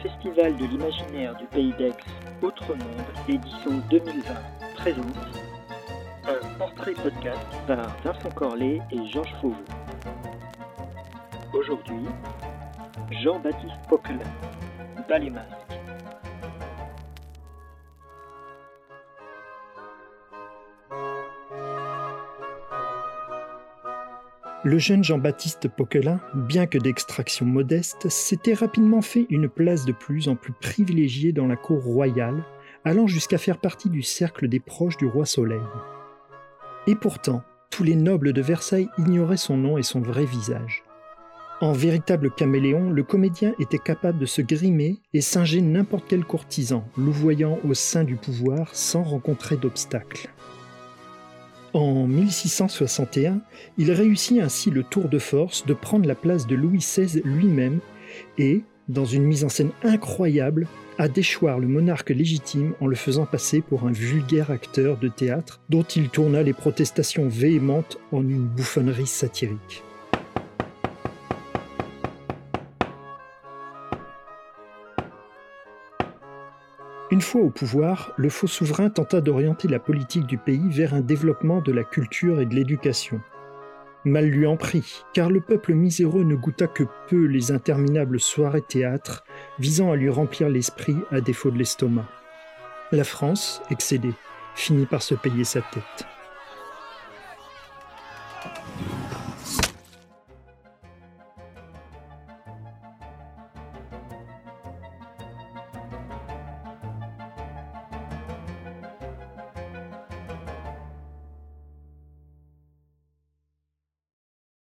Festival de l'imaginaire du Pays d'Aix, Autre Monde, édition 2020, présente un portrait podcast par Vincent Corlet et Georges Fauveau. Aujourd'hui, Jean-Baptiste Poquelin, Bas Le jeune Jean-Baptiste Poquelin, bien que d'extraction modeste, s'était rapidement fait une place de plus en plus privilégiée dans la cour royale, allant jusqu'à faire partie du cercle des proches du roi Soleil. Et pourtant, tous les nobles de Versailles ignoraient son nom et son vrai visage. En véritable caméléon, le comédien était capable de se grimer et singer n'importe quel courtisan, louvoyant au sein du pouvoir sans rencontrer d'obstacles. En 1661, il réussit ainsi le tour de force de prendre la place de Louis XVI lui-même et, dans une mise en scène incroyable, à déchoir le monarque légitime en le faisant passer pour un vulgaire acteur de théâtre dont il tourna les protestations véhémentes en une bouffonnerie satirique. Une fois au pouvoir, le faux souverain tenta d'orienter la politique du pays vers un développement de la culture et de l'éducation. Mal lui en prit, car le peuple miséreux ne goûta que peu les interminables soirées théâtres visant à lui remplir l'esprit à défaut de l'estomac. La France, excédée, finit par se payer sa tête.